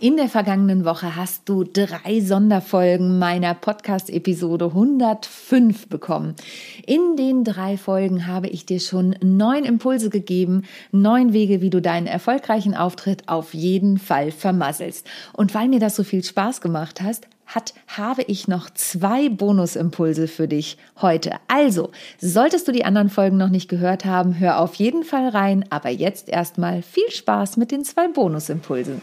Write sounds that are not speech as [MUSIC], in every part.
In der vergangenen Woche hast du drei Sonderfolgen meiner Podcast-Episode 105 bekommen. In den drei Folgen habe ich dir schon neun Impulse gegeben, neun Wege, wie du deinen erfolgreichen Auftritt auf jeden Fall vermasselst. Und weil mir das so viel Spaß gemacht hast, hat, habe ich noch zwei Bonusimpulse für dich heute. Also, solltest du die anderen Folgen noch nicht gehört haben, hör auf jeden Fall rein, aber jetzt erstmal viel Spaß mit den zwei Bonusimpulsen.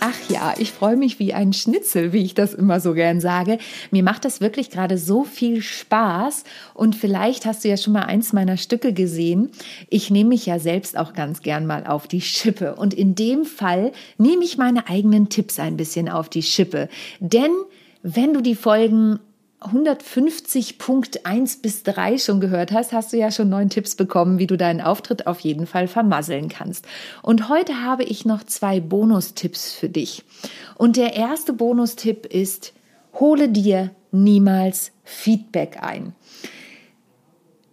Ach ja, ich freue mich wie ein Schnitzel, wie ich das immer so gern sage. Mir macht das wirklich gerade so viel Spaß und vielleicht hast du ja schon mal eins meiner Stücke gesehen. Ich nehme mich ja selbst auch ganz gern mal auf die Schippe und in dem Fall nehme ich meine eigenen Tipps ein bisschen auf die Schippe. Denn wenn du die Folgen 150.1 bis 3 schon gehört hast, hast du ja schon neun Tipps bekommen, wie du deinen Auftritt auf jeden Fall vermasseln kannst. Und heute habe ich noch zwei Bonustipps für dich. Und der erste Bonustipp ist, hole dir niemals Feedback ein.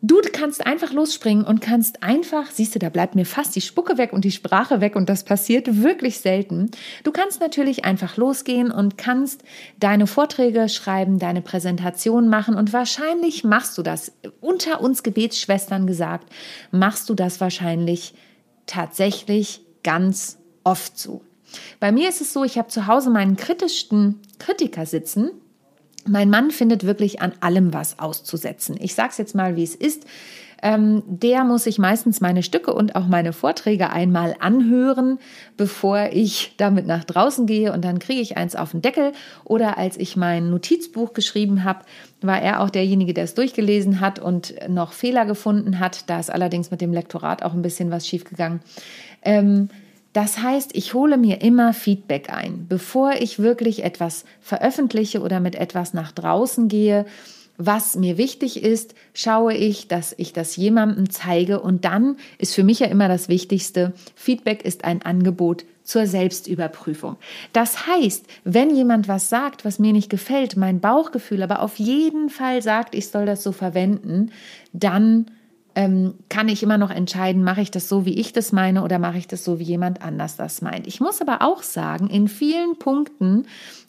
Du kannst einfach losspringen und kannst einfach, siehst du, da bleibt mir fast die Spucke weg und die Sprache weg und das passiert wirklich selten. Du kannst natürlich einfach losgehen und kannst deine Vorträge schreiben, deine Präsentation machen und wahrscheinlich machst du das, unter uns Gebetsschwestern gesagt, machst du das wahrscheinlich tatsächlich ganz oft so. Bei mir ist es so, ich habe zu Hause meinen kritischsten Kritiker sitzen mein Mann findet wirklich an allem was auszusetzen. Ich sage es jetzt mal, wie es ist. Ähm, der muss sich meistens meine Stücke und auch meine Vorträge einmal anhören, bevor ich damit nach draußen gehe und dann kriege ich eins auf den Deckel. Oder als ich mein Notizbuch geschrieben habe, war er auch derjenige, der es durchgelesen hat und noch Fehler gefunden hat. Da ist allerdings mit dem Lektorat auch ein bisschen was schiefgegangen. Ähm, das heißt, ich hole mir immer Feedback ein, bevor ich wirklich etwas veröffentliche oder mit etwas nach draußen gehe. Was mir wichtig ist, schaue ich, dass ich das jemandem zeige und dann ist für mich ja immer das Wichtigste, Feedback ist ein Angebot zur Selbstüberprüfung. Das heißt, wenn jemand was sagt, was mir nicht gefällt, mein Bauchgefühl aber auf jeden Fall sagt, ich soll das so verwenden, dann ähm, kann ich immer noch entscheiden, mache ich das so, wie ich das meine oder mache ich das so, wie jemand anders das meint. Ich muss aber auch sagen, in vielen Punkten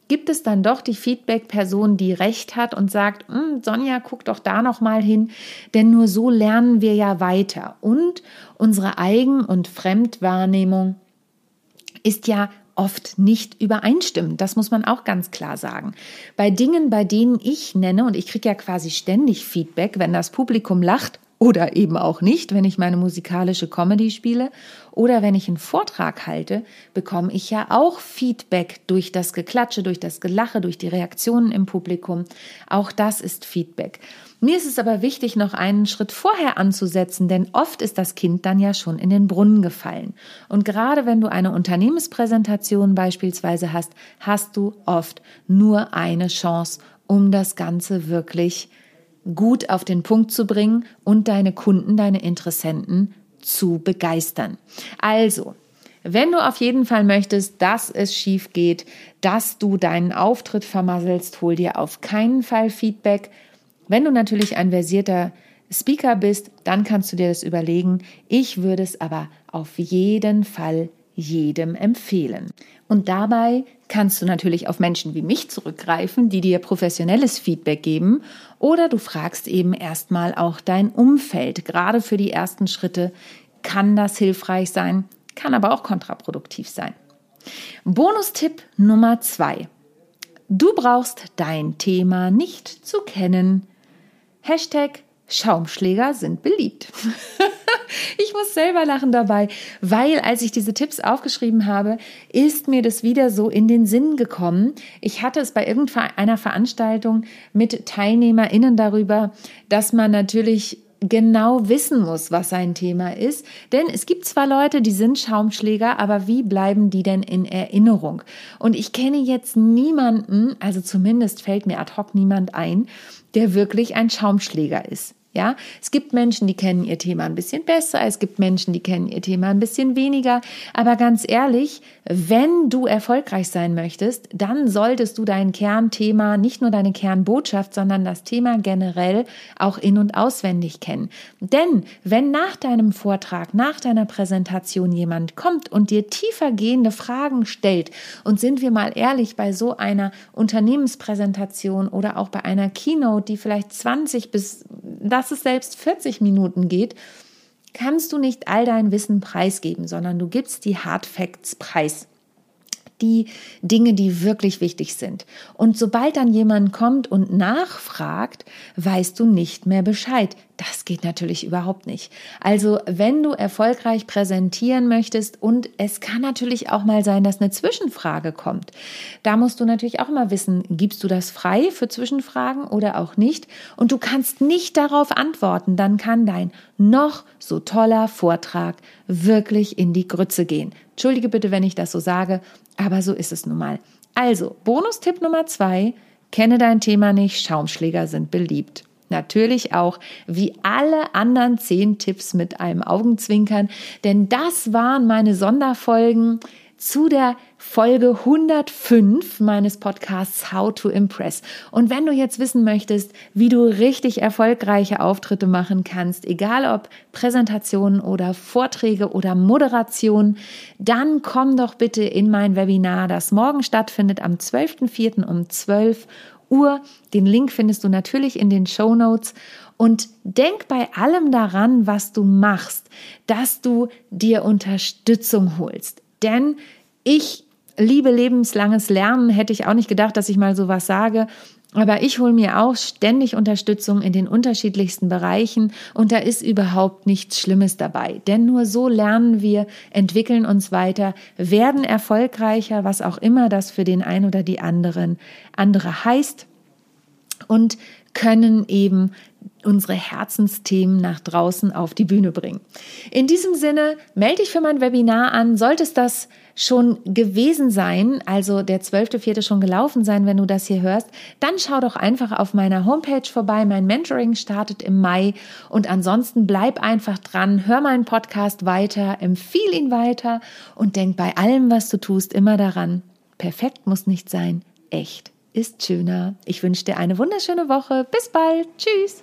gibt es dann doch die Feedback-Person, die recht hat und sagt, hm, Sonja, guck doch da noch mal hin, denn nur so lernen wir ja weiter. Und unsere Eigen- und Fremdwahrnehmung ist ja oft nicht übereinstimmen. Das muss man auch ganz klar sagen. Bei Dingen, bei denen ich nenne, und ich kriege ja quasi ständig Feedback, wenn das Publikum lacht oder eben auch nicht, wenn ich meine musikalische Comedy spiele oder wenn ich einen Vortrag halte, bekomme ich ja auch Feedback durch das Geklatsche, durch das Gelache, durch die Reaktionen im Publikum. Auch das ist Feedback. Mir ist es aber wichtig, noch einen Schritt vorher anzusetzen, denn oft ist das Kind dann ja schon in den Brunnen gefallen. Und gerade wenn du eine Unternehmenspräsentation beispielsweise hast, hast du oft nur eine Chance, um das Ganze wirklich zu gut auf den Punkt zu bringen und deine Kunden, deine Interessenten zu begeistern. Also, wenn du auf jeden Fall möchtest, dass es schief geht, dass du deinen Auftritt vermasselst, hol dir auf keinen Fall Feedback. Wenn du natürlich ein versierter Speaker bist, dann kannst du dir das überlegen. Ich würde es aber auf jeden Fall jedem empfehlen. Und dabei kannst du natürlich auf Menschen wie mich zurückgreifen, die dir professionelles Feedback geben, oder du fragst eben erstmal auch dein Umfeld. Gerade für die ersten Schritte kann das hilfreich sein, kann aber auch kontraproduktiv sein. Bonustipp Nummer zwei. Du brauchst dein Thema nicht zu kennen. Hashtag Schaumschläger sind beliebt. [LAUGHS] ich muss selber lachen dabei, weil als ich diese Tipps aufgeschrieben habe, ist mir das wieder so in den Sinn gekommen. Ich hatte es bei irgendeiner Veranstaltung mit TeilnehmerInnen darüber, dass man natürlich genau wissen muss, was sein Thema ist. Denn es gibt zwar Leute, die sind Schaumschläger, aber wie bleiben die denn in Erinnerung? Und ich kenne jetzt niemanden, also zumindest fällt mir ad hoc niemand ein, der wirklich ein Schaumschläger ist. Ja, es gibt Menschen, die kennen ihr Thema ein bisschen besser, es gibt Menschen, die kennen ihr Thema ein bisschen weniger. Aber ganz ehrlich, wenn du erfolgreich sein möchtest, dann solltest du dein Kernthema, nicht nur deine Kernbotschaft, sondern das Thema generell auch in- und auswendig kennen. Denn wenn nach deinem Vortrag, nach deiner Präsentation jemand kommt und dir tiefer gehende Fragen stellt, und sind wir mal ehrlich, bei so einer Unternehmenspräsentation oder auch bei einer Keynote, die vielleicht 20 bis dass es selbst 40 Minuten geht, kannst du nicht all dein Wissen preisgeben, sondern du gibst die Hard Facts preis die Dinge, die wirklich wichtig sind. Und sobald dann jemand kommt und nachfragt, weißt du nicht mehr Bescheid. Das geht natürlich überhaupt nicht. Also, wenn du erfolgreich präsentieren möchtest und es kann natürlich auch mal sein, dass eine Zwischenfrage kommt. Da musst du natürlich auch mal wissen, gibst du das frei für Zwischenfragen oder auch nicht? Und du kannst nicht darauf antworten, dann kann dein noch so toller Vortrag wirklich in die Grütze gehen. Entschuldige bitte, wenn ich das so sage, aber so ist es nun mal. Also, Bonustipp Nummer zwei, kenne dein Thema nicht, Schaumschläger sind beliebt. Natürlich auch wie alle anderen zehn Tipps mit einem Augenzwinkern, denn das waren meine Sonderfolgen zu der Folge 105 meines Podcasts How to Impress. Und wenn du jetzt wissen möchtest, wie du richtig erfolgreiche Auftritte machen kannst, egal ob Präsentationen oder Vorträge oder Moderation, dann komm doch bitte in mein Webinar, das morgen stattfindet am 12.04. um 12 Uhr. Den Link findest du natürlich in den Show Notes. Und denk bei allem daran, was du machst, dass du dir Unterstützung holst. Denn ich liebe lebenslanges Lernen, hätte ich auch nicht gedacht, dass ich mal sowas sage. Aber ich hole mir auch ständig Unterstützung in den unterschiedlichsten Bereichen und da ist überhaupt nichts Schlimmes dabei. Denn nur so lernen wir, entwickeln uns weiter, werden erfolgreicher, was auch immer das für den einen oder die anderen andere heißt und können eben unsere Herzensthemen nach draußen auf die Bühne bringen. In diesem Sinne melde dich für mein Webinar an. Solltest das schon gewesen sein, also der 12.4. schon gelaufen sein, wenn du das hier hörst, dann schau doch einfach auf meiner Homepage vorbei. Mein Mentoring startet im Mai und ansonsten bleib einfach dran, hör meinen Podcast weiter, empfiehl ihn weiter und denk bei allem, was du tust, immer daran, perfekt muss nicht sein, echt ist schöner. Ich wünsche dir eine wunderschöne Woche. Bis bald. Tschüss.